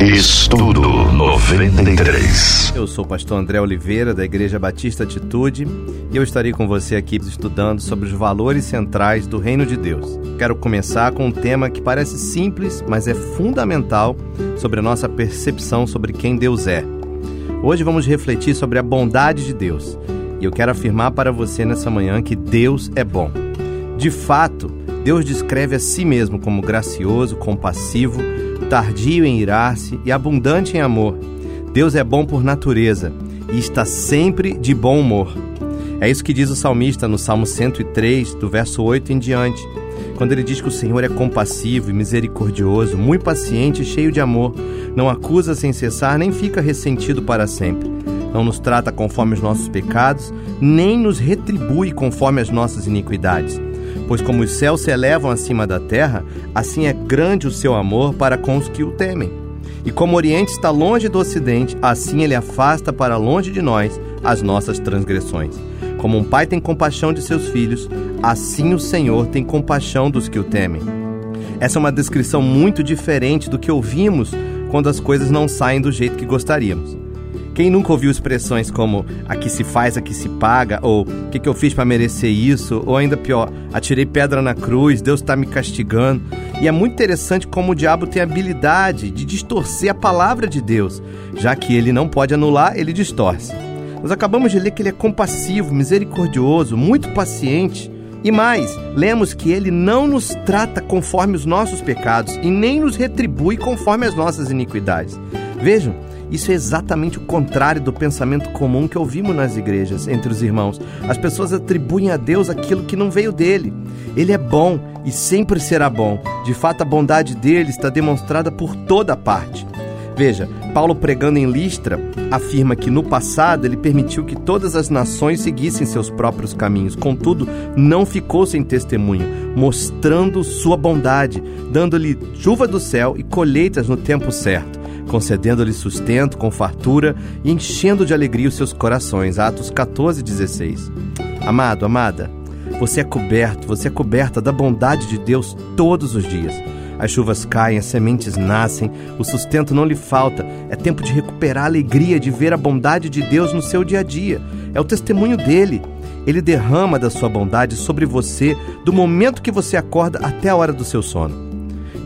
Estudo 93. Eu sou o pastor André Oliveira, da Igreja Batista Atitude, e eu estarei com você aqui estudando sobre os valores centrais do Reino de Deus. Quero começar com um tema que parece simples, mas é fundamental sobre a nossa percepção sobre quem Deus é. Hoje vamos refletir sobre a bondade de Deus, e eu quero afirmar para você nessa manhã que Deus é bom. De fato, Deus descreve a si mesmo como gracioso, compassivo, tardio em irar-se e abundante em amor. Deus é bom por natureza e está sempre de bom humor. É isso que diz o salmista no Salmo 103, do verso 8 em diante, quando ele diz que o Senhor é compassivo e misericordioso, muito paciente e cheio de amor, não acusa sem cessar, nem fica ressentido para sempre. Não nos trata conforme os nossos pecados, nem nos retribui conforme as nossas iniquidades Pois como os céus se elevam acima da terra, assim é grande o seu amor para com os que o temem. E como o Oriente está longe do Ocidente, assim ele afasta para longe de nós as nossas transgressões. Como um pai tem compaixão de seus filhos, assim o Senhor tem compaixão dos que o temem. Essa é uma descrição muito diferente do que ouvimos quando as coisas não saem do jeito que gostaríamos. Quem nunca ouviu expressões como aqui se faz, aqui se paga, ou o que, que eu fiz para merecer isso, ou ainda pior, atirei pedra na cruz, Deus está me castigando. E é muito interessante como o diabo tem a habilidade de distorcer a palavra de Deus, já que ele não pode anular, ele distorce. Nós acabamos de ler que ele é compassivo, misericordioso, muito paciente. E mais, lemos que ele não nos trata conforme os nossos pecados e nem nos retribui conforme as nossas iniquidades. Vejam, isso é exatamente o contrário do pensamento comum que ouvimos nas igrejas, entre os irmãos. As pessoas atribuem a Deus aquilo que não veio dele. Ele é bom e sempre será bom. De fato, a bondade dele está demonstrada por toda parte. Veja, Paulo pregando em Listra afirma que no passado ele permitiu que todas as nações seguissem seus próprios caminhos, contudo, não ficou sem testemunho, mostrando sua bondade, dando-lhe chuva do céu e colheitas no tempo certo concedendo-lhe sustento com fartura e enchendo de alegria os seus corações. Atos 14, 16. Amado, amada, você é coberto, você é coberta da bondade de Deus todos os dias. As chuvas caem, as sementes nascem, o sustento não lhe falta. É tempo de recuperar a alegria de ver a bondade de Deus no seu dia a dia. É o testemunho dele. Ele derrama da sua bondade sobre você do momento que você acorda até a hora do seu sono.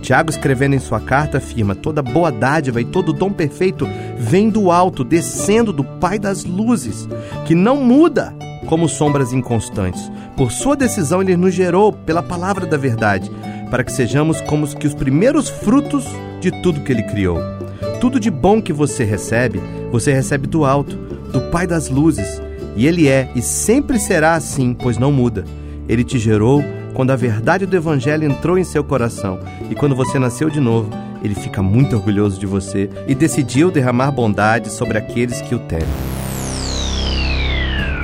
Tiago, escrevendo em sua carta, afirma: toda boa dádiva e todo dom perfeito vem do alto, descendo do Pai das luzes, que não muda como sombras inconstantes. Por sua decisão, ele nos gerou pela palavra da verdade, para que sejamos como que os primeiros frutos de tudo que ele criou. Tudo de bom que você recebe, você recebe do alto, do Pai das luzes. E ele é e sempre será assim, pois não muda. Ele te gerou quando a verdade do Evangelho entrou em seu coração e quando você nasceu de novo, ele fica muito orgulhoso de você e decidiu derramar bondade sobre aqueles que o temem.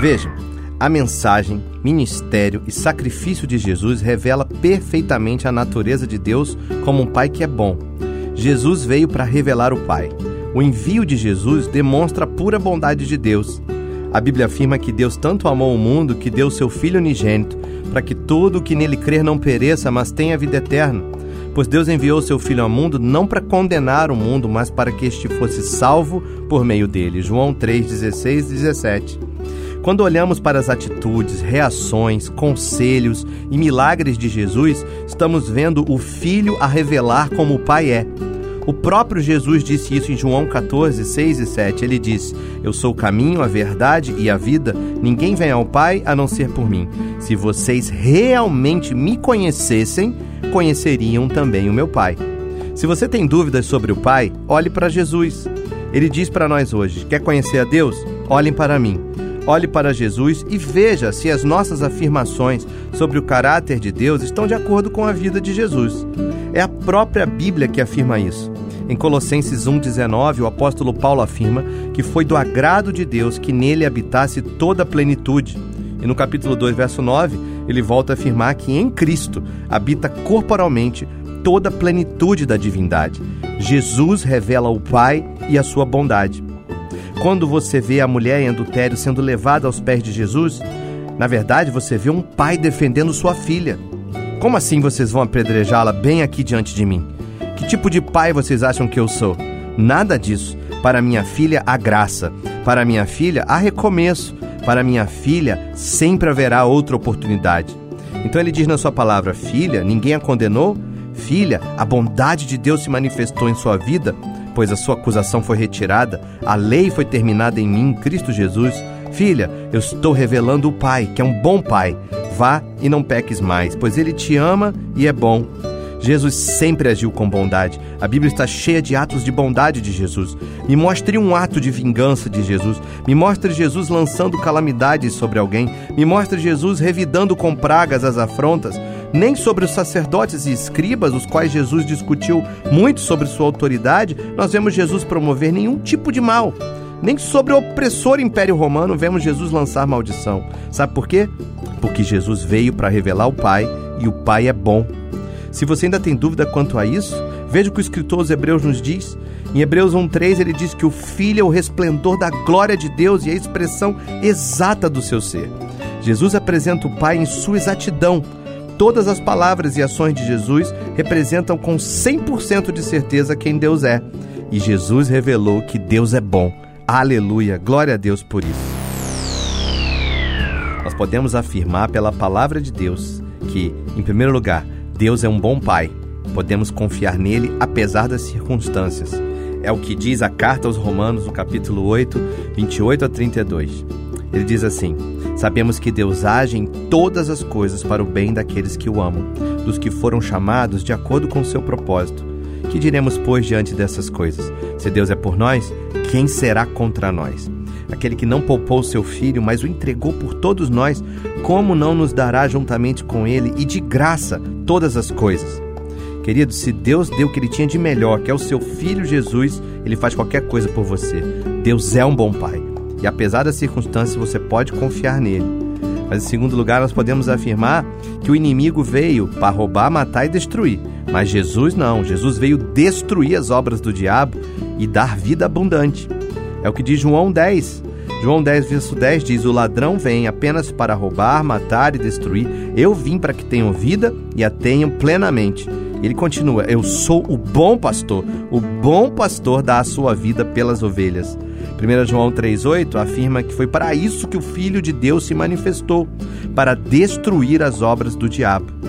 Vejam, a mensagem, ministério e sacrifício de Jesus revela perfeitamente a natureza de Deus como um Pai que é bom. Jesus veio para revelar o Pai. O envio de Jesus demonstra a pura bondade de Deus. A Bíblia afirma que Deus tanto amou o mundo que deu seu Filho unigênito para que todo o que nele crer não pereça, mas tenha vida eterna. Pois Deus enviou seu Filho ao mundo não para condenar o mundo, mas para que este fosse salvo por meio dele. João 3, 16 e 17. Quando olhamos para as atitudes, reações, conselhos e milagres de Jesus, estamos vendo o Filho a revelar como o Pai é. O próprio Jesus disse isso em João 14, 6 e 7. Ele disse: Eu sou o caminho, a verdade e a vida. Ninguém vem ao Pai a não ser por mim. Se vocês realmente me conhecessem, conheceriam também o meu Pai. Se você tem dúvidas sobre o Pai, olhe para Jesus. Ele diz para nós hoje: Quer conhecer a Deus? Olhem para mim. Olhe para Jesus e veja se as nossas afirmações sobre o caráter de Deus estão de acordo com a vida de Jesus. É a própria Bíblia que afirma isso. Em Colossenses 1,19, o apóstolo Paulo afirma que foi do agrado de Deus que nele habitasse toda a plenitude. E no capítulo 2, verso 9, ele volta a afirmar que em Cristo habita corporalmente toda a plenitude da divindade. Jesus revela o Pai e a sua bondade. Quando você vê a mulher em adultério sendo levada aos pés de Jesus, na verdade você vê um pai defendendo sua filha. Como assim vocês vão apedrejá-la bem aqui diante de mim? Que tipo de pai vocês acham que eu sou? Nada disso. Para minha filha há graça. Para minha filha há recomeço. Para minha filha sempre haverá outra oportunidade. Então ele diz na sua palavra: Filha, ninguém a condenou? Filha, a bondade de Deus se manifestou em sua vida, pois a sua acusação foi retirada, a lei foi terminada em mim, Cristo Jesus. Filha, eu estou revelando o Pai, que é um bom Pai. Vá e não peques mais, pois ele te ama e é bom. Jesus sempre agiu com bondade. A Bíblia está cheia de atos de bondade de Jesus. Me mostre um ato de vingança de Jesus. Me mostre Jesus lançando calamidades sobre alguém. Me mostre Jesus revidando com pragas as afrontas. Nem sobre os sacerdotes e escribas, os quais Jesus discutiu muito sobre sua autoridade, nós vemos Jesus promover nenhum tipo de mal. Nem sobre o opressor Império Romano vemos Jesus lançar maldição. Sabe por quê? Porque Jesus veio para revelar o Pai e o Pai é bom. Se você ainda tem dúvida quanto a isso, veja o que o escritor aos Hebreus nos diz. Em Hebreus 1,3 ele diz que o Filho é o resplendor da glória de Deus e a expressão exata do seu ser. Jesus apresenta o Pai em sua exatidão. Todas as palavras e ações de Jesus representam com 100% de certeza quem Deus é. E Jesus revelou que Deus é bom. Aleluia! Glória a Deus por isso. Nós podemos afirmar pela palavra de Deus que, em primeiro lugar, Deus é um bom Pai. Podemos confiar nele apesar das circunstâncias. É o que diz a carta aos Romanos, no capítulo 8, 28 a 32. Ele diz assim: Sabemos que Deus age em todas as coisas para o bem daqueles que o amam, dos que foram chamados de acordo com o seu propósito. Que diremos, pois, diante dessas coisas? Se Deus é por nós, quem será contra nós? Aquele que não poupou seu filho, mas o entregou por todos nós, como não nos dará juntamente com ele e de graça todas as coisas? Querido, se Deus deu o que ele tinha de melhor, que é o seu filho Jesus, ele faz qualquer coisa por você. Deus é um bom pai. E apesar das circunstâncias, você pode confiar nele. Mas em segundo lugar, nós podemos afirmar que o inimigo veio para roubar, matar e destruir. Mas Jesus não. Jesus veio destruir as obras do diabo e dar vida abundante. É o que diz João 10. João 10, verso 10 diz: O ladrão vem apenas para roubar, matar e destruir. Eu vim para que tenham vida e a tenham plenamente. Ele continua: Eu sou o bom pastor. O bom pastor dá a sua vida pelas ovelhas. 1 João 3,8 afirma que foi para isso que o Filho de Deus se manifestou para destruir as obras do diabo.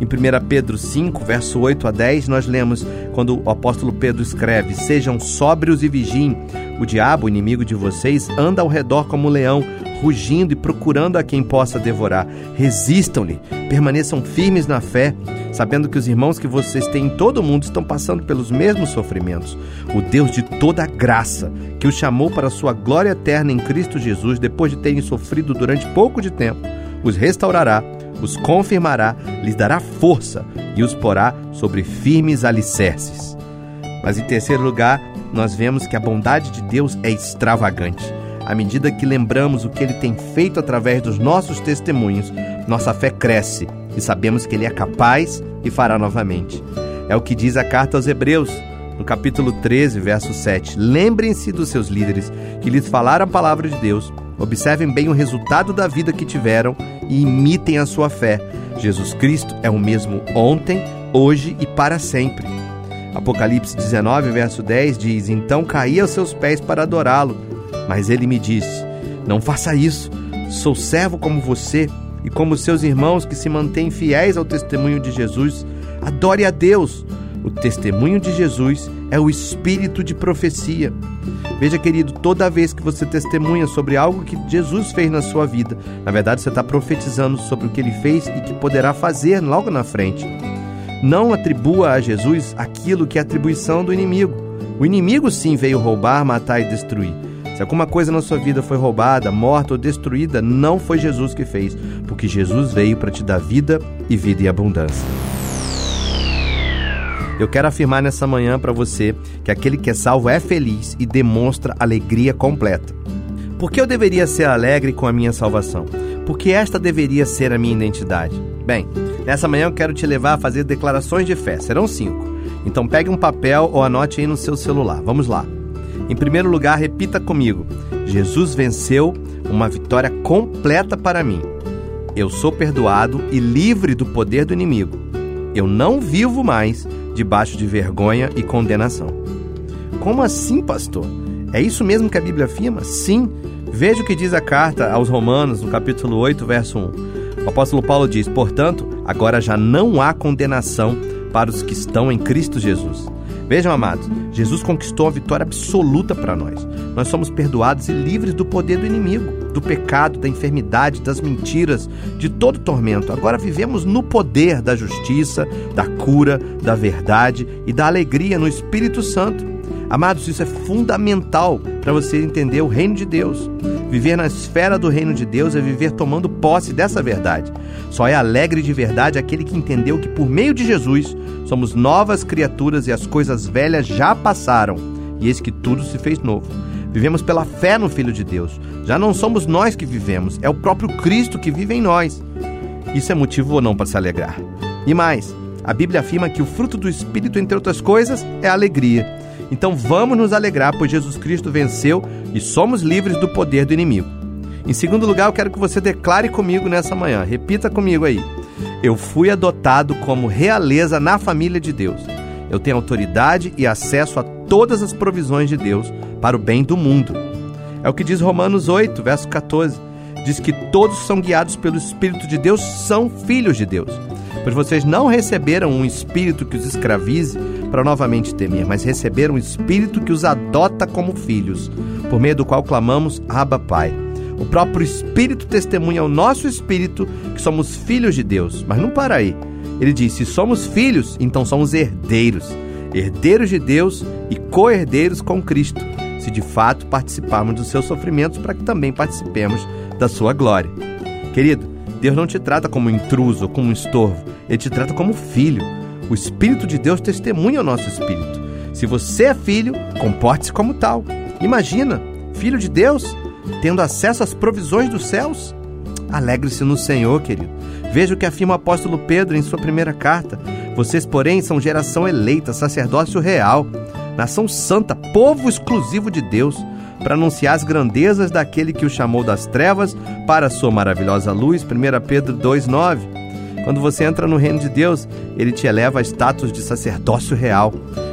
Em 1 Pedro 5, verso 8 a 10, nós lemos quando o apóstolo Pedro escreve: Sejam sóbrios e vigiem. O diabo, inimigo de vocês, anda ao redor como um leão, rugindo e procurando a quem possa devorar. Resistam-lhe, permaneçam firmes na fé, sabendo que os irmãos que vocês têm em todo o mundo estão passando pelos mesmos sofrimentos. O Deus de toda graça, que os chamou para a sua glória eterna em Cristo Jesus, depois de terem sofrido durante pouco de tempo, os restaurará os confirmará, lhes dará força e os porá sobre firmes alicerces. Mas em terceiro lugar, nós vemos que a bondade de Deus é extravagante. À medida que lembramos o que ele tem feito através dos nossos testemunhos, nossa fé cresce e sabemos que ele é capaz e fará novamente. É o que diz a carta aos Hebreus, no capítulo 13, verso 7. Lembrem-se dos seus líderes que lhes falaram a palavra de Deus. Observem bem o resultado da vida que tiveram e imitem a sua fé. Jesus Cristo é o mesmo ontem, hoje e para sempre. Apocalipse 19, verso 10 diz: Então caí aos seus pés para adorá-lo. Mas ele me disse: Não faça isso. Sou servo como você e como seus irmãos que se mantêm fiéis ao testemunho de Jesus. Adore a Deus. O testemunho de Jesus é o espírito de profecia. Veja, querido, toda vez que você testemunha sobre algo que Jesus fez na sua vida, na verdade você está profetizando sobre o que ele fez e que poderá fazer logo na frente. Não atribua a Jesus aquilo que é atribuição do inimigo. O inimigo sim veio roubar, matar e destruir. Se alguma coisa na sua vida foi roubada, morta ou destruída, não foi Jesus que fez, porque Jesus veio para te dar vida e vida em abundância. Eu quero afirmar nessa manhã para você que aquele que é salvo é feliz e demonstra alegria completa. Por que eu deveria ser alegre com a minha salvação? Porque esta deveria ser a minha identidade. Bem, nessa manhã eu quero te levar a fazer declarações de fé. Serão cinco. Então pegue um papel ou anote aí no seu celular. Vamos lá. Em primeiro lugar, repita comigo: Jesus venceu uma vitória completa para mim. Eu sou perdoado e livre do poder do inimigo. Eu não vivo mais debaixo de vergonha e condenação. Como assim, pastor? É isso mesmo que a Bíblia afirma? Sim. Veja o que diz a carta aos Romanos, no capítulo 8, verso 1. O apóstolo Paulo diz: Portanto, agora já não há condenação para os que estão em Cristo Jesus. Vejam, amados, Jesus conquistou a vitória absoluta para nós. Nós somos perdoados e livres do poder do inimigo, do pecado, da enfermidade, das mentiras, de todo tormento. Agora vivemos no poder da justiça, da cura, da verdade e da alegria no Espírito Santo. Amados, isso é fundamental para você entender o reino de Deus. Viver na esfera do reino de Deus é viver tomando posse dessa verdade. Só é alegre de verdade aquele que entendeu que por meio de Jesus somos novas criaturas e as coisas velhas já passaram, e eis que tudo se fez novo. Vivemos pela fé no Filho de Deus. Já não somos nós que vivemos, é o próprio Cristo que vive em nós. Isso é motivo ou não para se alegrar. E mais, a Bíblia afirma que o fruto do Espírito, entre outras coisas, é a alegria. Então vamos nos alegrar, pois Jesus Cristo venceu e somos livres do poder do inimigo. Em segundo lugar, eu quero que você declare comigo nessa manhã. Repita comigo aí. Eu fui adotado como realeza na família de Deus. Eu tenho autoridade e acesso a todas as provisões de Deus para o bem do mundo. É o que diz Romanos 8, verso 14. Diz que todos são guiados pelo Espírito de Deus, são filhos de Deus. Pois vocês não receberam um espírito que os escravize para novamente temer, mas receberam um espírito que os adota como filhos, por meio do qual clamamos Abba Pai. O próprio Espírito testemunha ao nosso espírito que somos filhos de Deus. Mas não para aí. Ele diz: se somos filhos, então somos herdeiros, herdeiros de Deus e co-herdeiros com Cristo, se de fato participarmos dos seus sofrimentos, para que também participemos da sua glória. Querido, Deus não te trata como intruso ou como estorvo, ele te trata como filho. O Espírito de Deus testemunha ao nosso espírito. Se você é filho, comporte-se como tal. Imagina, filho de Deus, tendo acesso às provisões dos céus. Alegre-se no Senhor, querido. Veja o que afirma o apóstolo Pedro em sua primeira carta. Vocês, porém, são geração eleita, sacerdócio real, nação santa, povo exclusivo de Deus, para anunciar as grandezas daquele que o chamou das trevas para a sua maravilhosa luz. 1 Pedro 2,9. Quando você entra no reino de Deus, ele te eleva a status de sacerdócio real.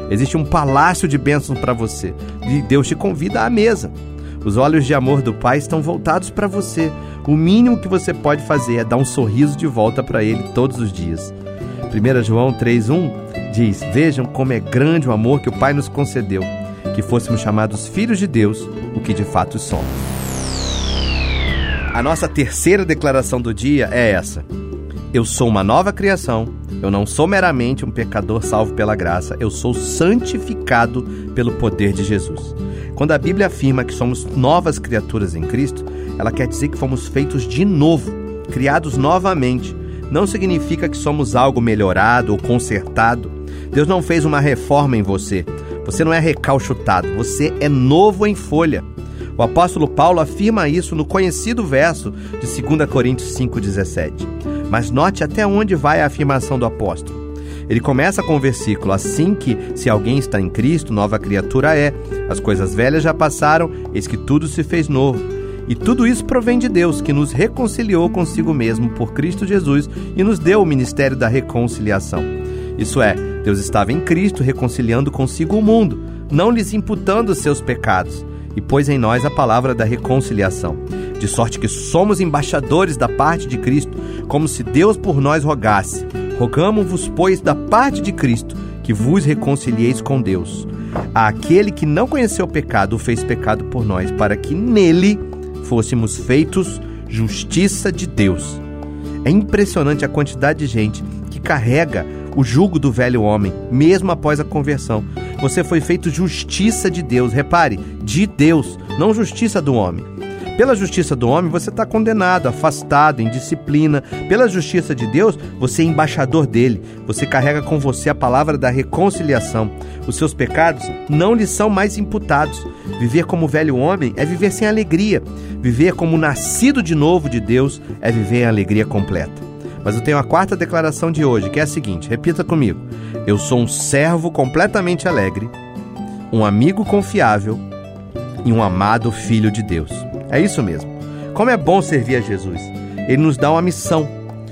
Existe um palácio de bênçãos para você. E Deus te convida à mesa. Os olhos de amor do Pai estão voltados para você. O mínimo que você pode fazer é dar um sorriso de volta para Ele todos os dias. 1 João 3,1 diz: Vejam como é grande o amor que o Pai nos concedeu, que fôssemos chamados filhos de Deus, o que de fato somos. A nossa terceira declaração do dia é essa: Eu sou uma nova criação, eu não sou meramente um pecador salvo pela graça, eu sou santificado pelo poder de Jesus. Quando a Bíblia afirma que somos novas criaturas em Cristo, ela quer dizer que fomos feitos de novo, criados novamente. Não significa que somos algo melhorado ou consertado. Deus não fez uma reforma em você. Você não é recalchutado, você é novo em folha. O apóstolo Paulo afirma isso no conhecido verso de 2 Coríntios 5,17. Mas note até onde vai a afirmação do apóstolo. Ele começa com o versículo: Assim que, se alguém está em Cristo, nova criatura é. As coisas velhas já passaram, eis que tudo se fez novo. E tudo isso provém de Deus, que nos reconciliou consigo mesmo por Cristo Jesus e nos deu o ministério da reconciliação. Isso é, Deus estava em Cristo reconciliando consigo o mundo, não lhes imputando os seus pecados, e pôs em nós a palavra da reconciliação. De sorte que somos embaixadores da parte de Cristo, como se Deus por nós rogasse. Rogamos-vos, pois, da parte de Cristo, que vos reconcilieis com Deus. Aquele que não conheceu o pecado fez pecado por nós, para que nele fôssemos feitos justiça de Deus. É impressionante a quantidade de gente que carrega o jugo do velho homem, mesmo após a conversão. Você foi feito justiça de Deus. Repare, de Deus, não justiça do homem. Pela justiça do homem, você está condenado, afastado, em disciplina. Pela justiça de Deus, você é embaixador dele. Você carrega com você a palavra da reconciliação. Os seus pecados não lhe são mais imputados. Viver como velho homem é viver sem alegria. Viver como nascido de novo de Deus é viver em alegria completa. Mas eu tenho a quarta declaração de hoje, que é a seguinte: repita comigo. Eu sou um servo completamente alegre, um amigo confiável e um amado filho de Deus. É isso mesmo. Como é bom servir a Jesus. Ele nos dá uma missão,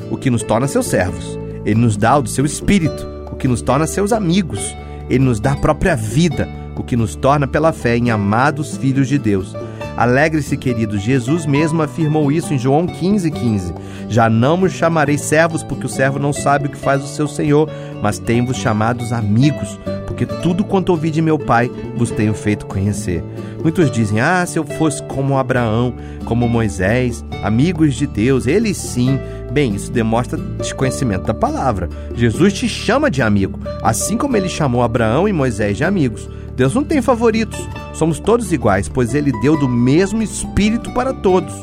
o que nos torna seus servos. Ele nos dá o do seu espírito, o que nos torna seus amigos. Ele nos dá a própria vida, o que nos torna pela fé em amados filhos de Deus. Alegre-se, querido, Jesus mesmo afirmou isso em João 15,15. 15. Já não vos chamarei servos, porque o servo não sabe o que faz o seu senhor, mas tenho-vos chamados amigos, porque tudo quanto ouvi de meu Pai vos tenho feito conhecer. Muitos dizem: Ah, se eu fosse como Abraão, como Moisés, amigos de Deus, eles sim. Bem, isso demonstra desconhecimento da palavra. Jesus te chama de amigo, assim como ele chamou Abraão e Moisés de amigos. Deus não tem favoritos, somos todos iguais, pois ele deu do mesmo espírito para todos.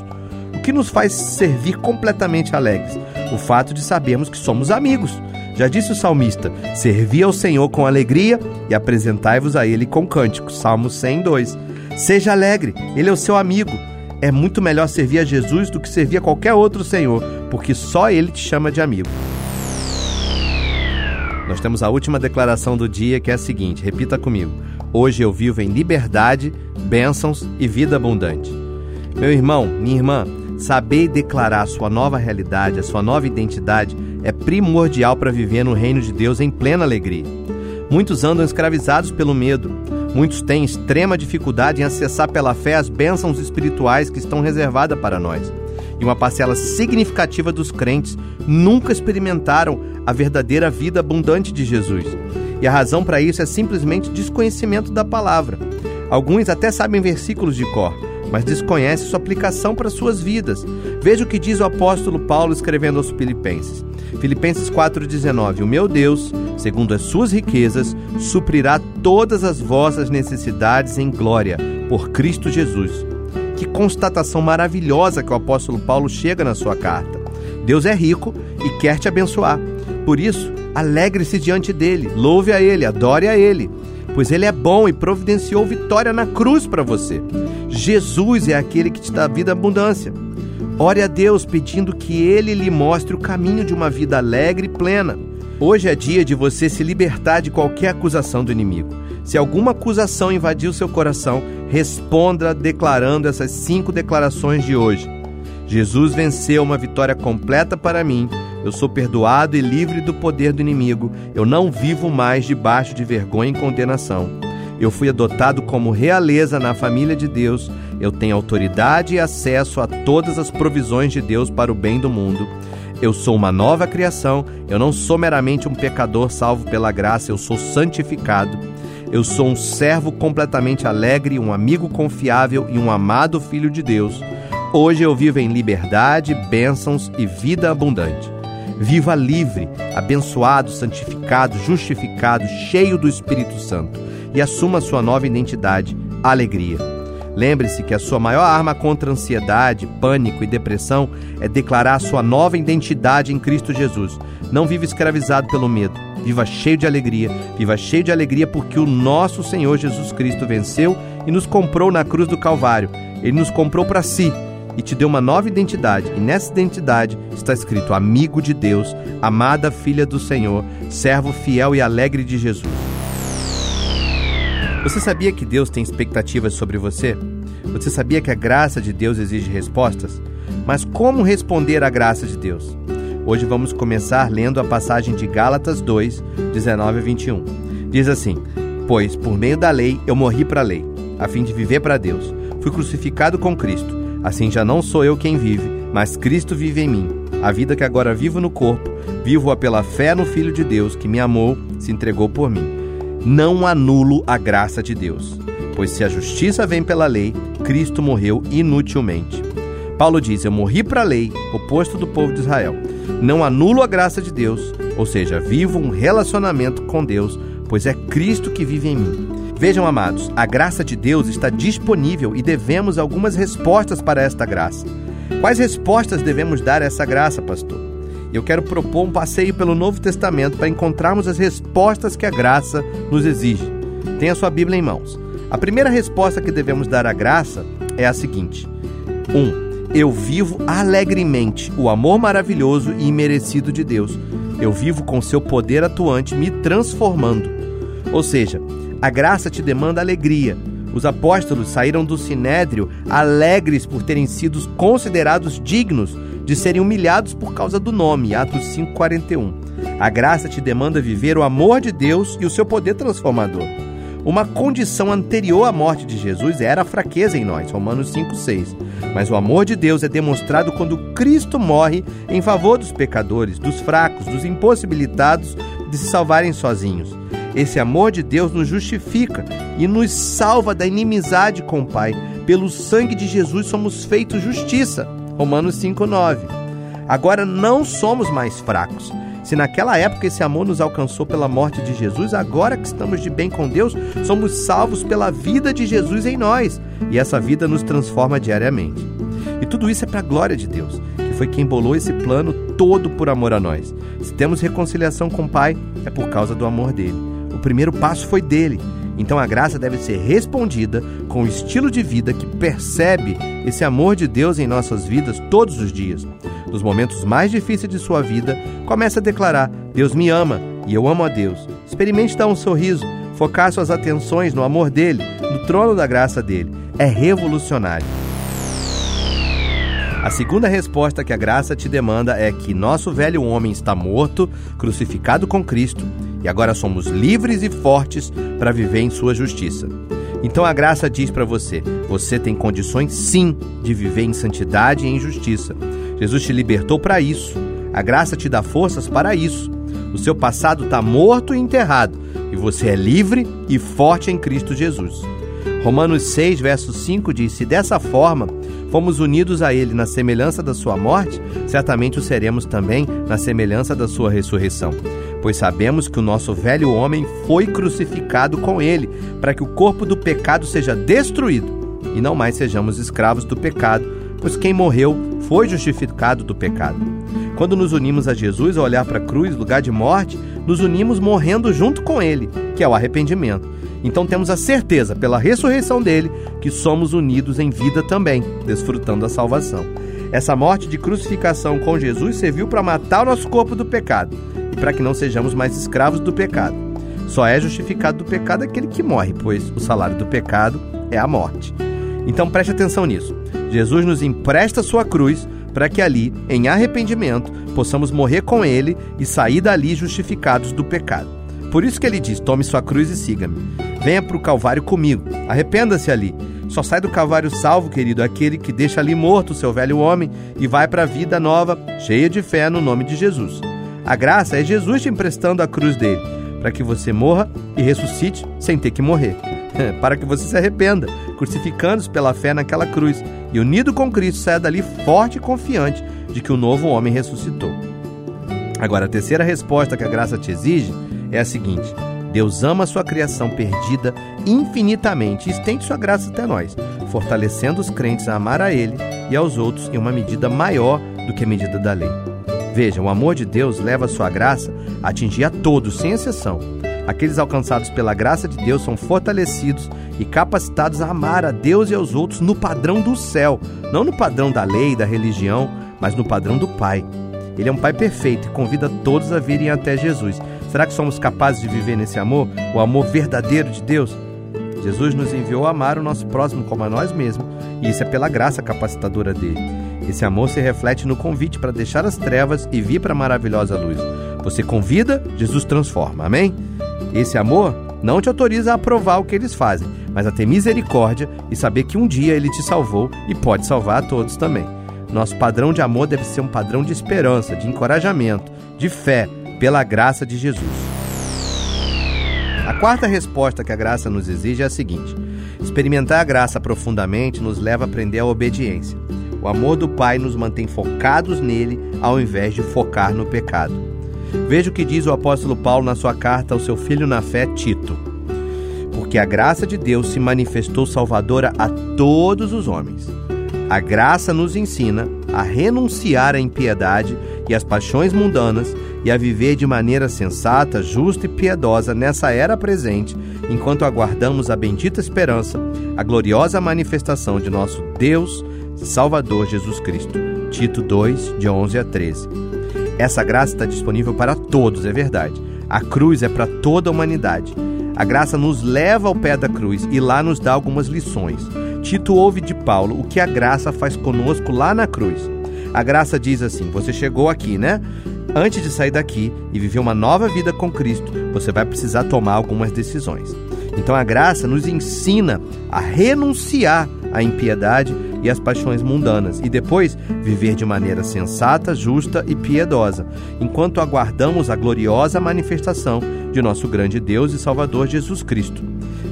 O que nos faz servir completamente alegres? O fato de sabermos que somos amigos. Já disse o salmista: Servi ao Senhor com alegria e apresentai-vos a Ele com cânticos. Salmo 102. Seja alegre, Ele é o seu amigo. É muito melhor servir a Jesus do que servir a qualquer outro Senhor, porque só Ele te chama de amigo. Nós temos a última declaração do dia que é a seguinte: repita comigo. Hoje eu vivo em liberdade, bênçãos e vida abundante. Meu irmão, minha irmã, saber declarar a sua nova realidade, a sua nova identidade primordial para viver no reino de Deus em plena alegria. Muitos andam escravizados pelo medo. Muitos têm extrema dificuldade em acessar pela fé as bênçãos espirituais que estão reservadas para nós. E uma parcela significativa dos crentes nunca experimentaram a verdadeira vida abundante de Jesus. E a razão para isso é simplesmente desconhecimento da palavra. Alguns até sabem versículos de cor, mas desconhecem sua aplicação para suas vidas. Veja o que diz o apóstolo Paulo escrevendo aos Filipenses. Filipenses 4,19: O meu Deus, segundo as suas riquezas, suprirá todas as vossas necessidades em glória, por Cristo Jesus. Que constatação maravilhosa que o apóstolo Paulo chega na sua carta. Deus é rico e quer te abençoar. Por isso, alegre-se diante dele, louve a ele, adore a ele, pois ele é bom e providenciou vitória na cruz para você. Jesus é aquele que te dá vida abundância. Ore a Deus pedindo que Ele lhe mostre o caminho de uma vida alegre e plena. Hoje é dia de você se libertar de qualquer acusação do inimigo. Se alguma acusação invadiu seu coração, responda declarando essas cinco declarações de hoje. Jesus venceu uma vitória completa para mim. Eu sou perdoado e livre do poder do inimigo. Eu não vivo mais debaixo de vergonha e condenação. Eu fui adotado como realeza na família de Deus. Eu tenho autoridade e acesso a todas as provisões de Deus para o bem do mundo. Eu sou uma nova criação. Eu não sou meramente um pecador salvo pela graça, eu sou santificado. Eu sou um servo completamente alegre, um amigo confiável e um amado filho de Deus. Hoje eu vivo em liberdade, bênçãos e vida abundante. Viva livre, abençoado, santificado, justificado, cheio do Espírito Santo e assuma sua nova identidade, alegria. Lembre-se que a sua maior arma contra ansiedade, pânico e depressão é declarar a sua nova identidade em Cristo Jesus. Não viva escravizado pelo medo. Viva cheio de alegria. Viva cheio de alegria porque o nosso Senhor Jesus Cristo venceu e nos comprou na cruz do Calvário. Ele nos comprou para si e te deu uma nova identidade. E nessa identidade está escrito: amigo de Deus, amada filha do Senhor, servo fiel e alegre de Jesus. Você sabia que Deus tem expectativas sobre você? Você sabia que a graça de Deus exige respostas? Mas como responder à graça de Deus? Hoje vamos começar lendo a passagem de Gálatas 2, 19 a 21. Diz assim: Pois por meio da lei eu morri para a lei, a fim de viver para Deus. Fui crucificado com Cristo. Assim já não sou eu quem vive, mas Cristo vive em mim. A vida que agora vivo no corpo, vivo-a pela fé no Filho de Deus que me amou, se entregou por mim não anulo a graça de Deus, pois se a justiça vem pela lei, Cristo morreu inutilmente. Paulo diz: Eu morri para a lei, oposto do povo de Israel. Não anulo a graça de Deus, ou seja, vivo um relacionamento com Deus, pois é Cristo que vive em mim. Vejam, amados, a graça de Deus está disponível e devemos algumas respostas para esta graça. Quais respostas devemos dar a essa graça, pastor? Eu quero propor um passeio pelo Novo Testamento para encontrarmos as respostas que a graça nos exige. Tenha sua Bíblia em mãos. A primeira resposta que devemos dar à graça é a seguinte: 1. Um, eu vivo alegremente o amor maravilhoso e imerecido de Deus. Eu vivo com seu poder atuante me transformando. Ou seja, a graça te demanda alegria. Os apóstolos saíram do sinédrio alegres por terem sido considerados dignos de serem humilhados por causa do nome, Atos 5:41. A graça te demanda viver o amor de Deus e o seu poder transformador. Uma condição anterior à morte de Jesus era a fraqueza em nós, Romanos 5,6. Mas o amor de Deus é demonstrado quando Cristo morre em favor dos pecadores, dos fracos, dos impossibilitados de se salvarem sozinhos. Esse amor de Deus nos justifica e nos salva da inimizade com o Pai. Pelo sangue de Jesus somos feitos justiça. Romanos 5:9. Agora não somos mais fracos. Se naquela época esse amor nos alcançou pela morte de Jesus, agora que estamos de bem com Deus, somos salvos pela vida de Jesus em nós, e essa vida nos transforma diariamente. E tudo isso é para a glória de Deus, que foi quem bolou esse plano todo por amor a nós. Se temos reconciliação com o Pai, é por causa do amor dele. O primeiro passo foi dele. Então a graça deve ser respondida com o estilo de vida que percebe esse amor de Deus em nossas vidas todos os dias. Nos momentos mais difíceis de sua vida, comece a declarar: Deus me ama e eu amo a Deus. Experimente dar um sorriso, focar suas atenções no amor dele, no trono da graça dele. É revolucionário. A segunda resposta que a graça te demanda é que nosso velho homem está morto, crucificado com Cristo e agora somos livres e fortes para viver em sua justiça. Então a graça diz para você: você tem condições sim de viver em santidade e em justiça. Jesus te libertou para isso. A graça te dá forças para isso. O seu passado está morto e enterrado, e você é livre e forte em Cristo Jesus. Romanos 6, verso 5 diz: Se dessa forma fomos unidos a Ele na semelhança da Sua morte, certamente o seremos também na semelhança da Sua ressurreição pois sabemos que o nosso velho homem foi crucificado com ele, para que o corpo do pecado seja destruído e não mais sejamos escravos do pecado, pois quem morreu foi justificado do pecado. Quando nos unimos a Jesus ao olhar para a cruz, lugar de morte, nos unimos morrendo junto com ele, que é o arrependimento. Então temos a certeza, pela ressurreição dele, que somos unidos em vida também, desfrutando da salvação. Essa morte de crucificação com Jesus serviu para matar o nosso corpo do pecado e para que não sejamos mais escravos do pecado. Só é justificado do pecado aquele que morre, pois o salário do pecado é a morte. Então preste atenção nisso. Jesus nos empresta sua cruz para que ali, em arrependimento, possamos morrer com ele e sair dali justificados do pecado. Por isso que ele diz: tome sua cruz e siga-me. Venha para o Calvário comigo. Arrependa-se ali. Só sai do Calvário salvo, querido, aquele que deixa ali morto o seu velho homem e vai para a vida nova, cheia de fé no nome de Jesus. A graça é Jesus te emprestando a cruz dele, para que você morra e ressuscite sem ter que morrer. para que você se arrependa, crucificando-se pela fé naquela cruz e unido com Cristo saia dali forte e confiante de que o novo homem ressuscitou. Agora, a terceira resposta que a graça te exige é a seguinte: Deus ama a sua criação perdida infinitamente e estende sua graça até nós, fortalecendo os crentes a amar a Ele e aos outros em uma medida maior do que a medida da lei. Veja, o amor de Deus leva a sua graça a atingir a todos, sem exceção. Aqueles alcançados pela graça de Deus são fortalecidos e capacitados a amar a Deus e aos outros no padrão do céu, não no padrão da lei, da religião, mas no padrão do Pai. Ele é um Pai perfeito e convida todos a virem até Jesus. Será que somos capazes de viver nesse amor, o amor verdadeiro de Deus? Jesus nos enviou a amar o nosso próximo como a nós mesmos, e isso é pela graça capacitadora dele. Esse amor se reflete no convite para deixar as trevas e vir para a maravilhosa luz. Você convida, Jesus transforma. Amém? Esse amor não te autoriza a aprovar o que eles fazem, mas a ter misericórdia e saber que um dia ele te salvou e pode salvar a todos também. Nosso padrão de amor deve ser um padrão de esperança, de encorajamento, de fé, pela graça de Jesus. A quarta resposta que a graça nos exige é a seguinte: experimentar a graça profundamente nos leva a aprender a obediência. O amor do Pai nos mantém focados nele ao invés de focar no pecado. Veja o que diz o apóstolo Paulo na sua carta ao seu filho na fé, Tito. Porque a graça de Deus se manifestou salvadora a todos os homens. A graça nos ensina a renunciar à impiedade e às paixões mundanas e a viver de maneira sensata, justa e piedosa nessa era presente, enquanto aguardamos a bendita esperança, a gloriosa manifestação de nosso Deus Salvador Jesus Cristo. Tito 2, de 11 a 13. Essa graça está disponível para todos, é verdade. A cruz é para toda a humanidade. A graça nos leva ao pé da cruz e lá nos dá algumas lições. Tito ouve de Paulo o que a graça faz conosco lá na cruz. A graça diz assim: Você chegou aqui, né? Antes de sair daqui e viver uma nova vida com Cristo, você vai precisar tomar algumas decisões. Então a graça nos ensina a renunciar à impiedade e às paixões mundanas e depois viver de maneira sensata, justa e piedosa, enquanto aguardamos a gloriosa manifestação de nosso grande Deus e Salvador Jesus Cristo.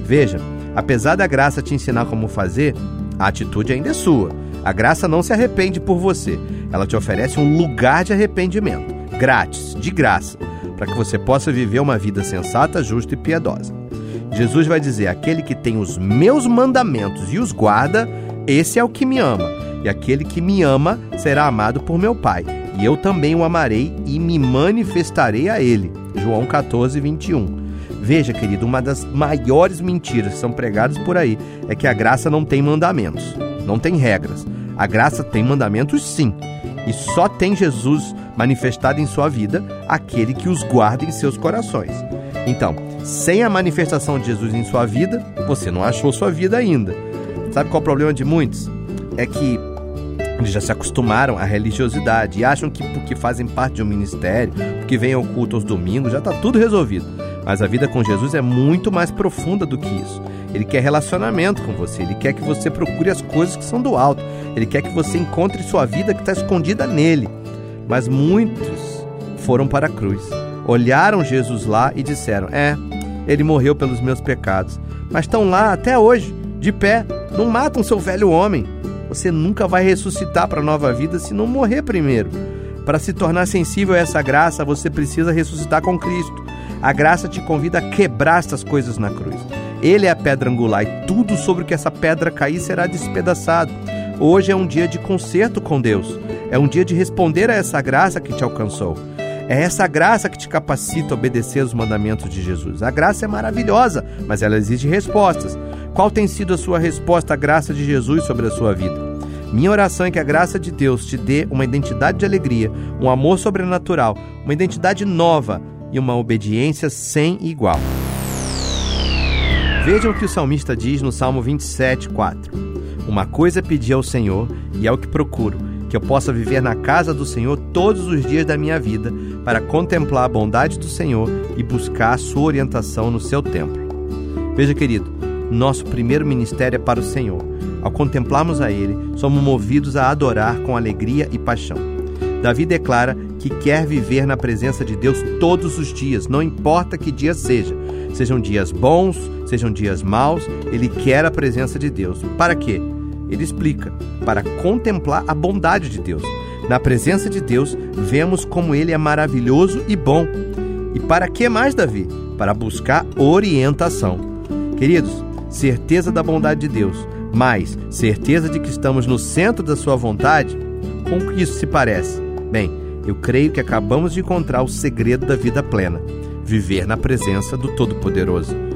Veja, apesar da graça te ensinar como fazer, a atitude ainda é sua. A graça não se arrepende por você. Ela te oferece um lugar de arrependimento, grátis, de graça, para que você possa viver uma vida sensata, justa e piedosa. Jesus vai dizer: aquele que tem os meus mandamentos e os guarda, esse é o que me ama. E aquele que me ama será amado por meu Pai. E eu também o amarei e me manifestarei a ele. João 14, 21. Veja, querido, uma das maiores mentiras que são pregadas por aí é que a graça não tem mandamentos, não tem regras. A graça tem mandamentos sim, e só tem Jesus manifestado em sua vida aquele que os guarda em seus corações. Então, sem a manifestação de Jesus em sua vida, você não achou sua vida ainda. Sabe qual é o problema de muitos? É que eles já se acostumaram à religiosidade e acham que porque fazem parte de um ministério, porque vêm ao culto aos domingos, já está tudo resolvido. Mas a vida com Jesus é muito mais profunda do que isso. Ele quer relacionamento com você, ele quer que você procure as coisas que são do alto, ele quer que você encontre sua vida que está escondida nele. Mas muitos foram para a cruz, olharam Jesus lá e disseram: É, ele morreu pelos meus pecados, mas estão lá até hoje, de pé, não matam seu velho homem. Você nunca vai ressuscitar para a nova vida se não morrer primeiro. Para se tornar sensível a essa graça, você precisa ressuscitar com Cristo. A graça te convida a quebrar estas coisas na cruz. Ele é a pedra angular e tudo sobre o que essa pedra cair será despedaçado. Hoje é um dia de conserto com Deus. É um dia de responder a essa graça que te alcançou. É essa graça que te capacita a obedecer os mandamentos de Jesus. A graça é maravilhosa, mas ela exige respostas. Qual tem sido a sua resposta à graça de Jesus sobre a sua vida? Minha oração é que a graça de Deus te dê uma identidade de alegria, um amor sobrenatural, uma identidade nova e uma obediência sem igual. Vejam o que o salmista diz no Salmo 27, 4. Uma coisa pedi ao Senhor, e é o que procuro, que eu possa viver na casa do Senhor todos os dias da minha vida, para contemplar a bondade do Senhor e buscar a sua orientação no seu templo. Veja, querido, nosso primeiro ministério é para o Senhor. Ao contemplarmos a Ele, somos movidos a adorar com alegria e paixão. Davi declara que quer viver na presença de Deus todos os dias, não importa que dia seja. Sejam dias bons, sejam dias maus, ele quer a presença de Deus. Para quê? Ele explica: para contemplar a bondade de Deus. Na presença de Deus, vemos como ele é maravilhoso e bom. E para que mais, Davi? Para buscar orientação. Queridos, certeza da bondade de Deus, mais certeza de que estamos no centro da sua vontade, com que isso se parece? Bem, eu creio que acabamos de encontrar o segredo da vida plena: viver na presença do Todo-Poderoso.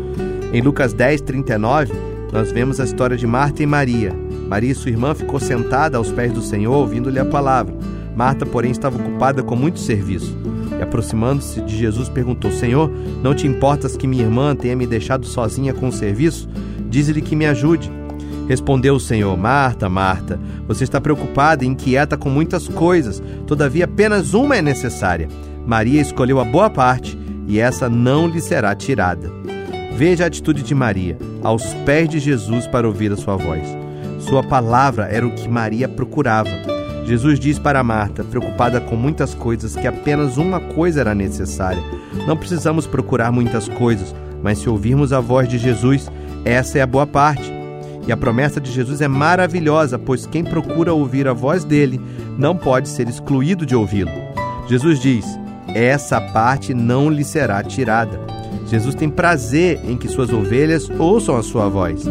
Em Lucas 10, 39, nós vemos a história de Marta e Maria. Maria sua irmã ficou sentada aos pés do Senhor, ouvindo-lhe a palavra. Marta, porém, estava ocupada com muito serviço. E aproximando-se de Jesus, perguntou: Senhor, não te importas que minha irmã tenha me deixado sozinha com o serviço? Dize-lhe que me ajude. Respondeu o Senhor: Marta, Marta, você está preocupada e inquieta com muitas coisas, todavia apenas uma é necessária. Maria escolheu a boa parte e essa não lhe será tirada. Veja a atitude de Maria, aos pés de Jesus para ouvir a sua voz. Sua palavra era o que Maria procurava. Jesus diz para Marta, preocupada com muitas coisas, que apenas uma coisa era necessária. Não precisamos procurar muitas coisas, mas se ouvirmos a voz de Jesus, essa é a boa parte. E a promessa de Jesus é maravilhosa, pois quem procura ouvir a voz dele não pode ser excluído de ouvi-lo. Jesus diz: essa parte não lhe será tirada. Jesus tem prazer em que suas ovelhas ouçam a sua voz.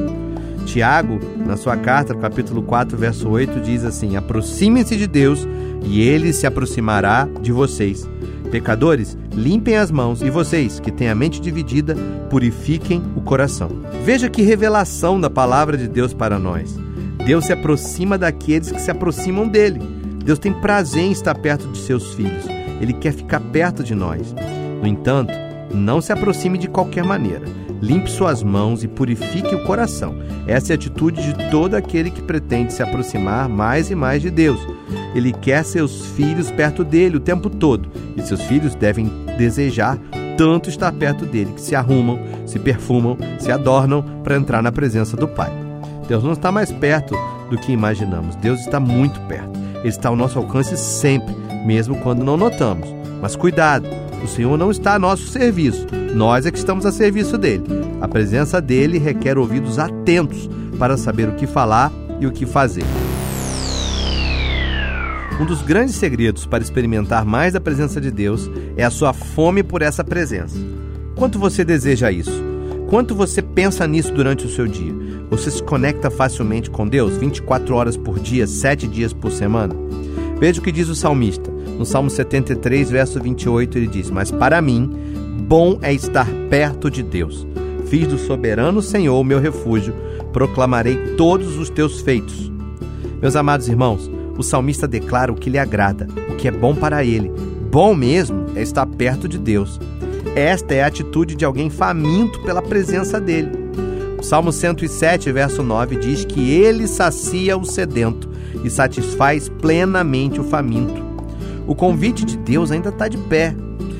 Tiago, na sua carta, capítulo 4, verso 8, diz assim: Aproximem-se de Deus e ele se aproximará de vocês. Pecadores, limpem as mãos e vocês, que têm a mente dividida, purifiquem o coração. Veja que revelação da palavra de Deus para nós. Deus se aproxima daqueles que se aproximam dele. Deus tem prazer em estar perto de seus filhos. Ele quer ficar perto de nós. No entanto, não se aproxime de qualquer maneira. Limpe suas mãos e purifique o coração. Essa é a atitude de todo aquele que pretende se aproximar mais e mais de Deus. Ele quer seus filhos perto dele o tempo todo, e seus filhos devem desejar tanto estar perto dele que se arrumam, se perfumam, se adornam para entrar na presença do Pai. Deus não está mais perto do que imaginamos. Deus está muito perto. Ele está ao nosso alcance sempre, mesmo quando não notamos. Mas cuidado, o Senhor não está a nosso serviço. Nós é que estamos a serviço dele. A presença dele requer ouvidos atentos para saber o que falar e o que fazer. Um dos grandes segredos para experimentar mais da presença de Deus é a sua fome por essa presença. Quanto você deseja isso? Quanto você pensa nisso durante o seu dia? Você se conecta facilmente com Deus 24 horas por dia, 7 dias por semana? Veja o que diz o salmista. No Salmo 73, verso 28, ele diz: Mas para mim, bom é estar perto de Deus. Fiz do soberano Senhor meu refúgio, proclamarei todos os teus feitos. Meus amados irmãos, o salmista declara o que lhe agrada, o que é bom para ele. Bom mesmo é estar perto de Deus. Esta é a atitude de alguém faminto pela presença dele. O Salmo 107, verso 9 diz que ele sacia o sedento e satisfaz plenamente o faminto. O convite de Deus ainda está de pé.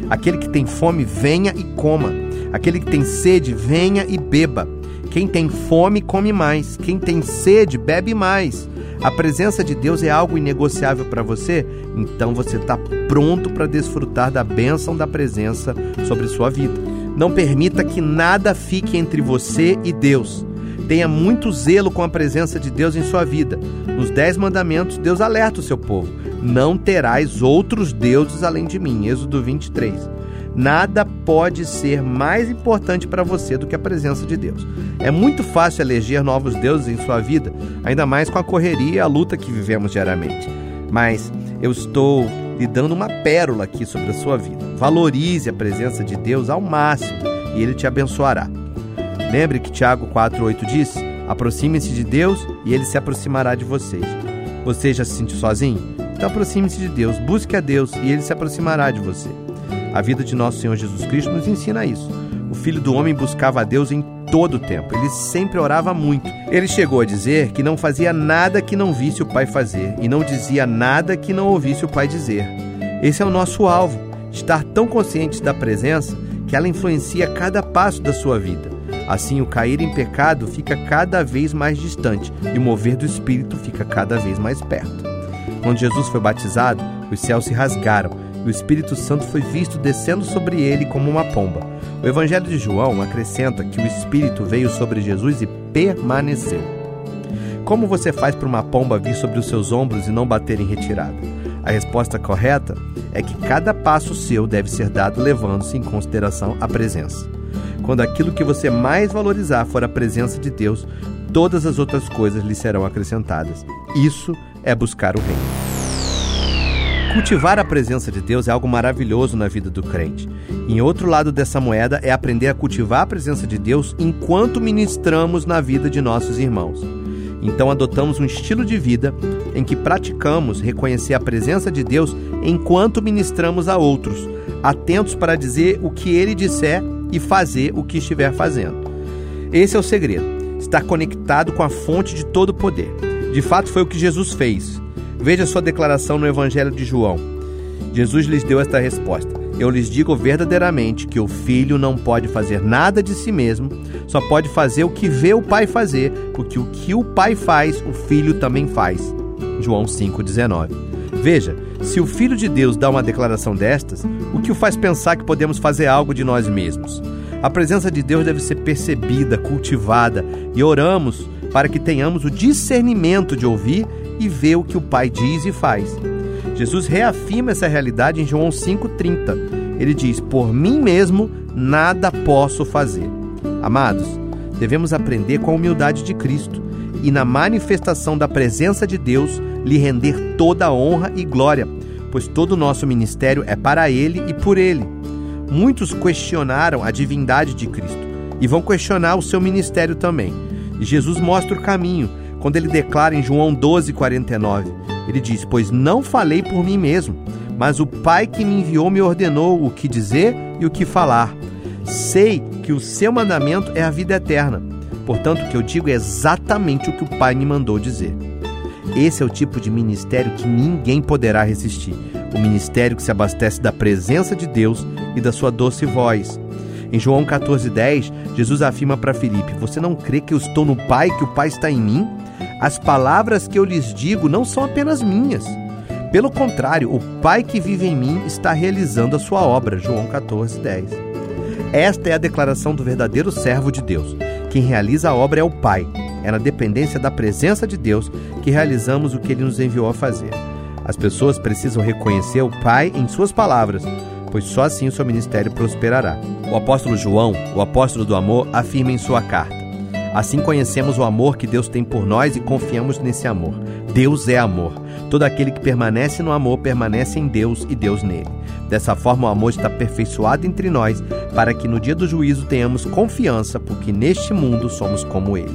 Aquele que tem fome, venha e coma. Aquele que tem sede, venha e beba. Quem tem fome, come mais. Quem tem sede, bebe mais. A presença de Deus é algo inegociável para você? Então você está pronto para desfrutar da bênção da presença sobre sua vida. Não permita que nada fique entre você e Deus. Tenha muito zelo com a presença de Deus em sua vida. Nos Dez Mandamentos, Deus alerta o seu povo: Não terás outros deuses além de mim. Êxodo 23. Nada pode ser mais importante para você do que a presença de Deus. É muito fácil eleger novos deuses em sua vida, ainda mais com a correria e a luta que vivemos diariamente. Mas eu estou lhe dando uma pérola aqui sobre a sua vida. Valorize a presença de Deus ao máximo e ele te abençoará. Lembre que Tiago 4,8 diz: aproxime-se de Deus e ele se aproximará de vocês. Você já se sentiu sozinho? Então aproxime-se de Deus, busque a Deus e ele se aproximará de você. A vida de nosso Senhor Jesus Cristo nos ensina isso. O filho do homem buscava a Deus em todo o tempo. Ele sempre orava muito. Ele chegou a dizer que não fazia nada que não visse o Pai fazer e não dizia nada que não ouvisse o Pai dizer. Esse é o nosso alvo: estar tão conscientes da presença que ela influencia cada passo da sua vida. Assim, o cair em pecado fica cada vez mais distante e o mover do Espírito fica cada vez mais perto. Quando Jesus foi batizado, os céus se rasgaram e o Espírito Santo foi visto descendo sobre ele como uma pomba. O Evangelho de João acrescenta que o Espírito veio sobre Jesus e permaneceu. Como você faz para uma pomba vir sobre os seus ombros e não bater em retirada? A resposta correta é que cada passo seu deve ser dado levando-se em consideração a presença. Quando aquilo que você mais valorizar for a presença de Deus, todas as outras coisas lhe serão acrescentadas. Isso é buscar o reino. Cultivar a presença de Deus é algo maravilhoso na vida do crente. Em outro lado dessa moeda é aprender a cultivar a presença de Deus enquanto ministramos na vida de nossos irmãos. Então adotamos um estilo de vida em que praticamos reconhecer a presença de Deus enquanto ministramos a outros, atentos para dizer o que ele disser e fazer o que estiver fazendo. Esse é o segredo: estar conectado com a fonte de todo poder. De fato, foi o que Jesus fez. Veja sua declaração no Evangelho de João. Jesus lhes deu esta resposta: Eu lhes digo verdadeiramente que o filho não pode fazer nada de si mesmo, só pode fazer o que vê o pai fazer, porque o que o pai faz, o filho também faz. João 5,19. Veja, se o Filho de Deus dá uma declaração destas, o que o faz pensar que podemos fazer algo de nós mesmos? A presença de Deus deve ser percebida, cultivada, e oramos para que tenhamos o discernimento de ouvir e vê o que o Pai diz e faz. Jesus reafirma essa realidade em João 5,30. Ele diz: Por mim mesmo nada posso fazer. Amados, devemos aprender com a humildade de Cristo e, na manifestação da presença de Deus, lhe render toda a honra e glória, pois todo o nosso ministério é para Ele e por Ele. Muitos questionaram a divindade de Cristo e vão questionar o seu ministério também. E Jesus mostra o caminho quando ele declara em João 12:49. Ele diz: "Pois não falei por mim mesmo, mas o Pai que me enviou me ordenou o que dizer e o que falar. Sei que o seu mandamento é a vida eterna. Portanto, o que eu digo é exatamente o que o Pai me mandou dizer." Esse é o tipo de ministério que ninguém poderá resistir. O ministério que se abastece da presença de Deus e da sua doce voz. Em João 14,10, Jesus afirma para Filipe: Você não crê que eu estou no Pai, que o Pai está em mim? As palavras que eu lhes digo não são apenas minhas. Pelo contrário, o Pai que vive em mim está realizando a sua obra. João 14,10. Esta é a declaração do verdadeiro servo de Deus. Quem realiza a obra é o Pai. É na dependência da presença de Deus que realizamos o que ele nos enviou a fazer. As pessoas precisam reconhecer o Pai em suas palavras, pois só assim o seu ministério prosperará. O apóstolo João, o apóstolo do amor, afirma em sua carta: Assim conhecemos o amor que Deus tem por nós e confiamos nesse amor. Deus é amor. Todo aquele que permanece no amor permanece em Deus e Deus nele. Dessa forma, o amor está aperfeiçoado entre nós, para que no dia do juízo tenhamos confiança, porque neste mundo somos como ele.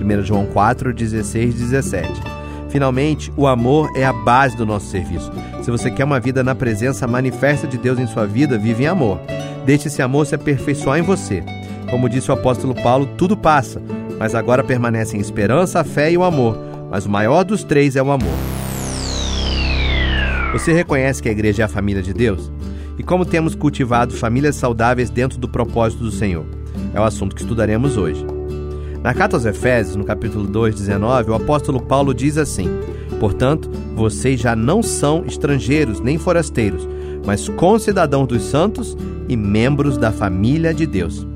1 João 4, 16 17. Finalmente, o amor é a base do nosso serviço. Se você quer uma vida na presença manifesta de Deus em sua vida, vive em amor. Deixe esse amor se aperfeiçoar em você. Como disse o apóstolo Paulo, tudo passa, mas agora permanecem esperança, a fé e o amor. Mas o maior dos três é o amor. Você reconhece que a igreja é a família de Deus? E como temos cultivado famílias saudáveis dentro do propósito do Senhor? É o assunto que estudaremos hoje. Na carta aos Efésios, no capítulo 2, 19, o apóstolo Paulo diz assim: Portanto, vocês já não são estrangeiros nem forasteiros, mas concidadãos dos santos e membros da família de Deus.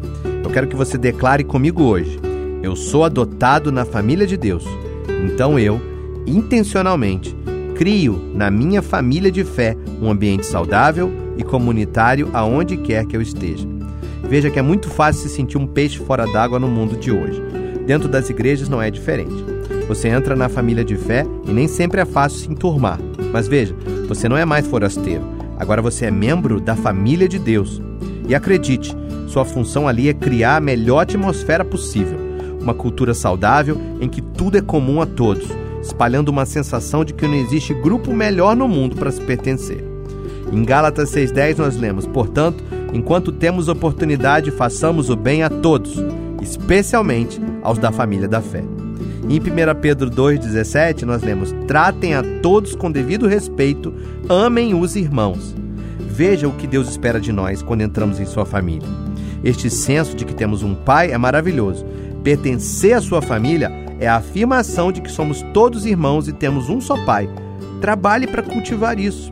Eu quero que você declare comigo hoje: Eu sou adotado na família de Deus. Então eu, intencionalmente, crio na minha família de fé um ambiente saudável e comunitário aonde quer que eu esteja. Veja que é muito fácil se sentir um peixe fora d'água no mundo de hoje. Dentro das igrejas não é diferente. Você entra na família de fé e nem sempre é fácil se enturmar. Mas veja, você não é mais forasteiro. Agora você é membro da família de Deus. E acredite, sua função ali é criar a melhor atmosfera possível. Uma cultura saudável em que tudo é comum a todos, espalhando uma sensação de que não existe grupo melhor no mundo para se pertencer. Em Gálatas 6,10 nós lemos: Portanto, enquanto temos oportunidade, façamos o bem a todos, especialmente aos da família da fé. Em 1 Pedro 2,17 nós lemos: Tratem a todos com devido respeito, amem os irmãos. Veja o que Deus espera de nós quando entramos em sua família. Este senso de que temos um pai é maravilhoso. Pertencer à sua família é a afirmação de que somos todos irmãos e temos um só pai. Trabalhe para cultivar isso.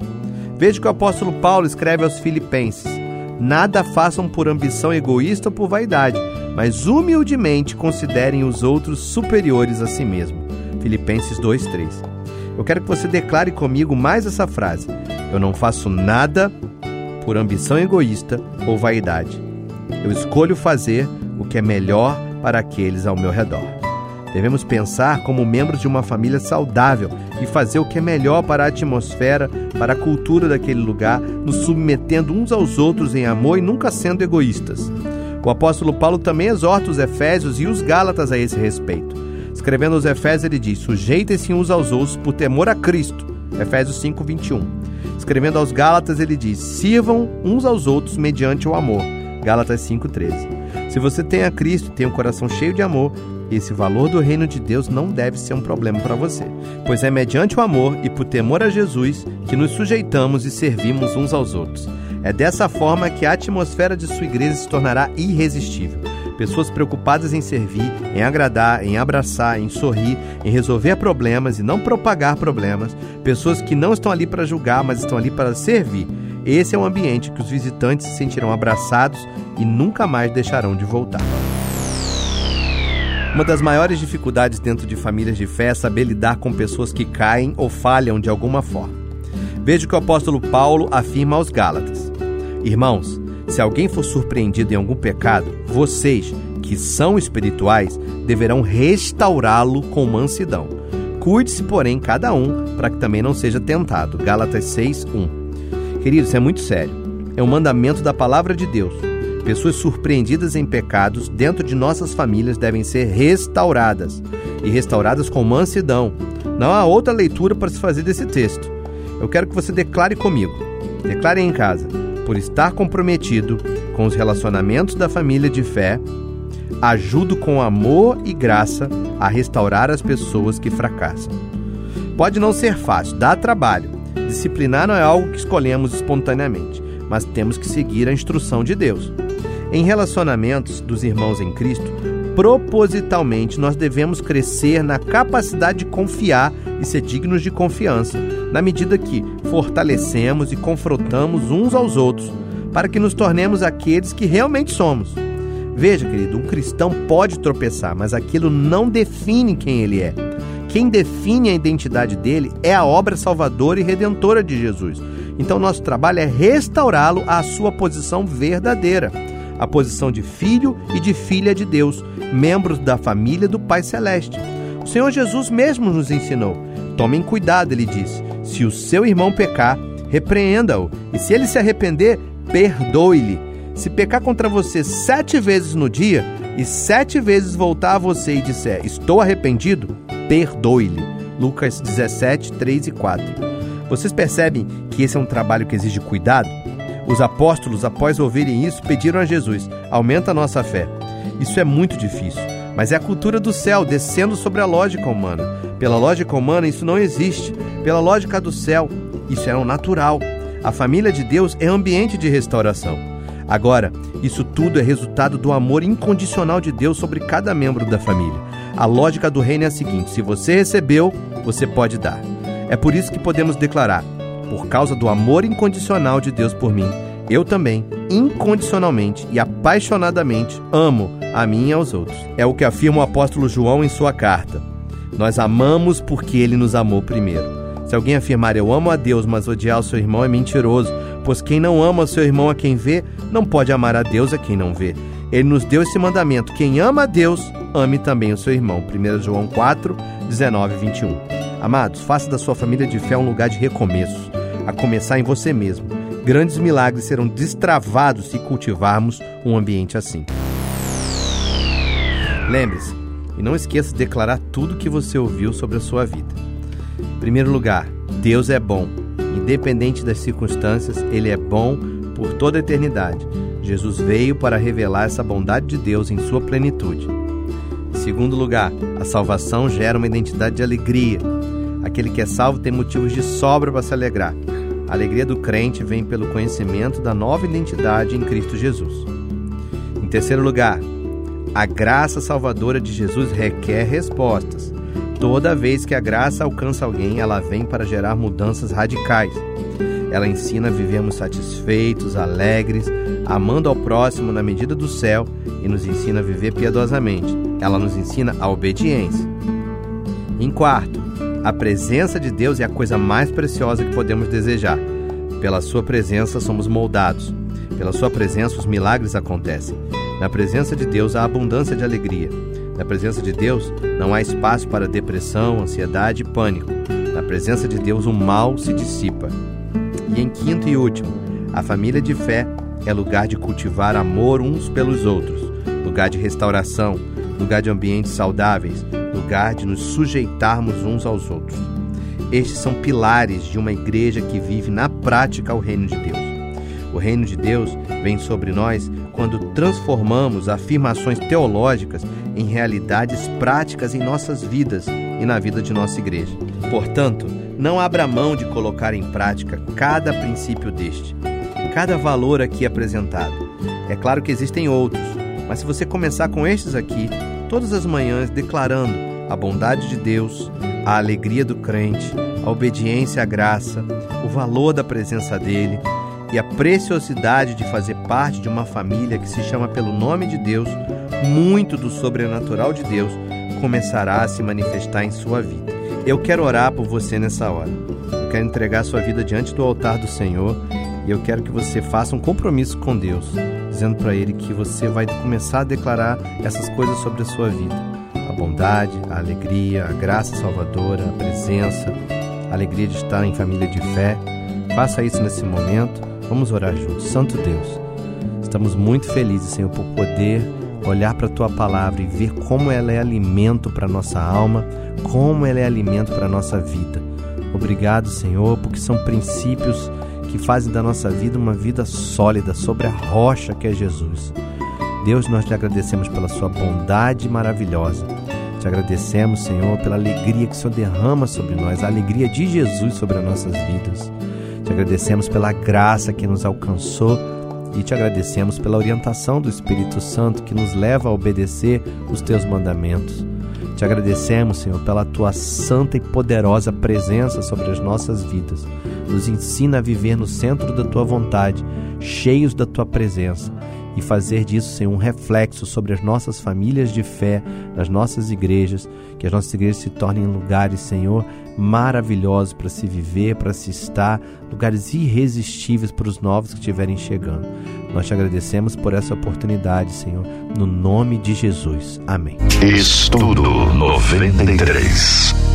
Veja que o apóstolo Paulo escreve aos Filipenses: Nada façam por ambição egoísta ou por vaidade, mas humildemente considerem os outros superiores a si mesmo. Filipenses 2:3. Eu quero que você declare comigo mais essa frase: Eu não faço nada por ambição egoísta ou vaidade. Eu escolho fazer o que é melhor para aqueles ao meu redor. Devemos pensar como membros de uma família saudável e fazer o que é melhor para a atmosfera, para a cultura daquele lugar, nos submetendo uns aos outros em amor e nunca sendo egoístas. O apóstolo Paulo também exorta os Efésios e os Gálatas a esse respeito. Escrevendo aos Efésios, ele diz: Sujeitem-se uns aos outros por temor a Cristo. Efésios 5, 21. Escrevendo aos Gálatas, ele diz: Sirvam uns aos outros mediante o amor. Gálatas 5,13. Se você tem a Cristo, tem um coração cheio de amor, esse valor do reino de Deus não deve ser um problema para você, pois é mediante o amor e por temor a Jesus que nos sujeitamos e servimos uns aos outros. É dessa forma que a atmosfera de sua igreja se tornará irresistível. Pessoas preocupadas em servir, em agradar, em abraçar, em sorrir, em resolver problemas e não propagar problemas. Pessoas que não estão ali para julgar, mas estão ali para servir. Esse é um ambiente que os visitantes se sentirão abraçados e nunca mais deixarão de voltar. Uma das maiores dificuldades dentro de famílias de fé é saber lidar com pessoas que caem ou falham de alguma forma. Veja o que o apóstolo Paulo afirma aos Gálatas: Irmãos, se alguém for surpreendido em algum pecado, vocês, que são espirituais, deverão restaurá-lo com mansidão. Cuide-se, porém, cada um, para que também não seja tentado. Gálatas 6, 1. Queridos, isso é muito sério. É um mandamento da palavra de Deus. Pessoas surpreendidas em pecados dentro de nossas famílias devem ser restauradas e restauradas com mansidão. Não há outra leitura para se fazer desse texto. Eu quero que você declare comigo. Declare em casa. Por estar comprometido com os relacionamentos da família de fé, ajudo com amor e graça a restaurar as pessoas que fracassam. Pode não ser fácil, dá trabalho. Disciplinar não é algo que escolhemos espontaneamente, mas temos que seguir a instrução de Deus. Em relacionamentos dos irmãos em Cristo, propositalmente nós devemos crescer na capacidade de confiar e ser dignos de confiança, na medida que fortalecemos e confrontamos uns aos outros, para que nos tornemos aqueles que realmente somos. Veja, querido, um cristão pode tropeçar, mas aquilo não define quem ele é. Quem define a identidade dele é a obra salvadora e redentora de Jesus. Então, nosso trabalho é restaurá-lo à sua posição verdadeira, a posição de filho e de filha de Deus, membros da família do Pai Celeste. O Senhor Jesus mesmo nos ensinou. Tomem cuidado, ele disse. Se o seu irmão pecar, repreenda-o, e se ele se arrepender, perdoe-lhe. Se pecar contra você sete vezes no dia e sete vezes voltar a você e disser estou arrependido, perdoe-lhe. Lucas 17, 3 e 4. Vocês percebem que esse é um trabalho que exige cuidado? Os apóstolos, após ouvirem isso, pediram a Jesus: aumenta a nossa fé. Isso é muito difícil, mas é a cultura do céu descendo sobre a lógica humana. Pela lógica humana, isso não existe. Pela lógica do céu, isso é o natural. A família de Deus é ambiente de restauração. Agora, isso tudo é resultado do amor incondicional de Deus sobre cada membro da família. A lógica do reino é a seguinte: se você recebeu, você pode dar. É por isso que podemos declarar: por causa do amor incondicional de Deus por mim, eu também, incondicionalmente e apaixonadamente, amo a mim e aos outros. É o que afirma o apóstolo João em sua carta. Nós amamos porque ele nos amou primeiro. Se alguém afirmar eu amo a Deus, mas odiar o seu irmão é mentiroso, pois quem não ama seu irmão a quem vê, não pode amar a Deus a quem não vê. Ele nos deu esse mandamento: quem ama a Deus, ame também o seu irmão. 1 João 4, 19 e 21. Amados, faça da sua família de fé um lugar de recomeço, a começar em você mesmo. Grandes milagres serão destravados se cultivarmos um ambiente assim. Lembre-se, e não esqueça de declarar tudo o que você ouviu sobre a sua vida. Em primeiro lugar, Deus é bom. Independente das circunstâncias, Ele é bom por toda a eternidade. Jesus veio para revelar essa bondade de Deus em sua plenitude. Em segundo lugar, a salvação gera uma identidade de alegria. Aquele que é salvo tem motivos de sobra para se alegrar. A alegria do crente vem pelo conhecimento da nova identidade em Cristo Jesus. Em terceiro lugar, a graça salvadora de Jesus requer respostas. Toda vez que a graça alcança alguém, ela vem para gerar mudanças radicais. Ela ensina a vivermos satisfeitos, alegres, amando ao próximo na medida do céu e nos ensina a viver piedosamente. Ela nos ensina a obediência. Em quarto, a presença de Deus é a coisa mais preciosa que podemos desejar. Pela Sua presença somos moldados. Pela Sua presença os milagres acontecem. Na presença de Deus há abundância de alegria. Na presença de Deus não há espaço para depressão, ansiedade e pânico. Na presença de Deus o mal se dissipa. E em quinto e último, a família de fé é lugar de cultivar amor uns pelos outros, lugar de restauração, lugar de ambientes saudáveis, lugar de nos sujeitarmos uns aos outros. Estes são pilares de uma igreja que vive na prática o reino de Deus. O reino de Deus vem sobre nós quando transformamos afirmações teológicas em realidades práticas em nossas vidas e na vida de nossa igreja. Portanto, não abra mão de colocar em prática cada princípio deste, cada valor aqui apresentado. É claro que existem outros, mas se você começar com estes aqui, todas as manhãs declarando a bondade de Deus, a alegria do crente, a obediência à graça, o valor da presença dele, e a preciosidade de fazer parte de uma família que se chama pelo nome de Deus, muito do sobrenatural de Deus começará a se manifestar em sua vida. Eu quero orar por você nessa hora. Eu quero entregar sua vida diante do altar do Senhor e eu quero que você faça um compromisso com Deus, dizendo para Ele que você vai começar a declarar essas coisas sobre a sua vida: a bondade, a alegria, a graça salvadora, a presença, a alegria de estar em família de fé. Faça isso nesse momento Vamos orar juntos. Santo Deus, estamos muito felizes, Senhor, por poder olhar para a tua palavra e ver como ela é alimento para nossa alma, como ela é alimento para nossa vida. Obrigado, Senhor, porque são princípios que fazem da nossa vida uma vida sólida sobre a rocha que é Jesus. Deus, nós te agradecemos pela sua bondade maravilhosa. Te agradecemos, Senhor, pela alegria que o Senhor derrama sobre nós, a alegria de Jesus sobre as nossas vidas. Te agradecemos pela graça que nos alcançou e te agradecemos pela orientação do Espírito Santo que nos leva a obedecer os teus mandamentos. Te agradecemos, Senhor, pela tua santa e poderosa presença sobre as nossas vidas. Nos ensina a viver no centro da tua vontade, cheios da tua presença e fazer disso ser um reflexo sobre as nossas famílias de fé, nas nossas igrejas, que as nossas igrejas se tornem lugares, Senhor, maravilhosos para se viver, para se estar, lugares irresistíveis para os novos que estiverem chegando. Nós te agradecemos por essa oportunidade, Senhor, no nome de Jesus. Amém. Estudo 93.